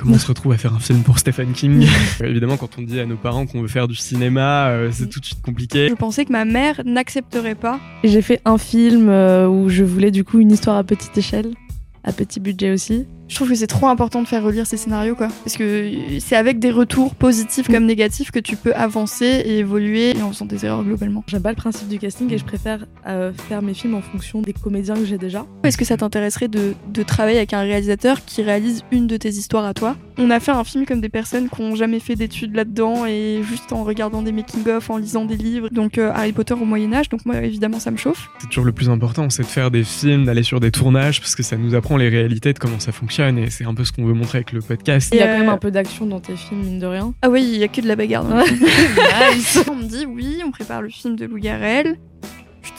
Comment on se retrouve à faire un film pour Stephen King Évidemment, quand on dit à nos parents qu'on veut faire du cinéma, euh, c'est tout de suite compliqué. Je pensais que ma mère n'accepterait pas. J'ai fait un film euh, où je voulais du coup une histoire à petite échelle, à petit budget aussi. Je trouve que c'est trop important de faire relire ces scénarios, quoi. Parce que c'est avec des retours positifs comme négatifs que tu peux avancer et évoluer et en faisant des erreurs globalement. J'aime pas le principe du casting et je préfère euh, faire mes films en fonction des comédiens que j'ai déjà. Est-ce que ça t'intéresserait de, de travailler avec un réalisateur qui réalise une de tes histoires à toi? On a fait un film comme des personnes qui n'ont jamais fait d'études là-dedans et juste en regardant des making-of, en lisant des livres. Donc euh, Harry Potter au Moyen-Âge, donc moi évidemment ça me chauffe. C'est toujours le plus important, c'est de faire des films, d'aller sur des tournages parce que ça nous apprend les réalités de comment ça fonctionne et c'est un peu ce qu'on veut montrer avec le podcast. Il y a Euh, quand même un peu d'action dans tes films, mine de rien. Ah oui, il y a que de la bagarre. dans. Nice. On me dit oui, on prépare le film de Lou Garrel.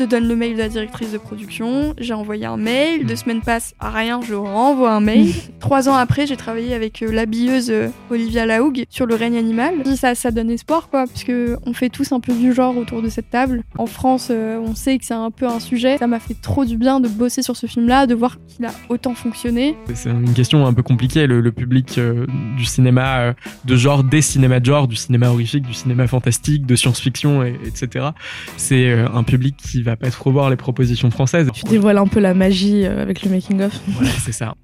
Te donne le mail de la directrice de production. J'ai envoyé un mail. Deux semaines passent, rien, je renvoie un mail. Trois ans après, j'ai travaillé avec euh, l'habilleuse euh, Olivia Laoug sur le règne animal. Ça, ça donne espoir, quoi, parce que on fait tous un peu du genre autour de cette table. En France, euh, on sait que c'est un peu un sujet. Ça m'a fait trop du bien de bosser sur ce film-là, de voir qu'il a autant fonctionné. C'est une question un peu compliquée. Le, le public euh, du cinéma euh, de genre, des cinémas de genre, du cinéma horrifique, du cinéma fantastique, de science-fiction, et- etc. C'est euh, un public qui va pas trop voir les propositions françaises. Tu dévoiles un peu la magie euh, avec le making-of. Voilà, c'est ça.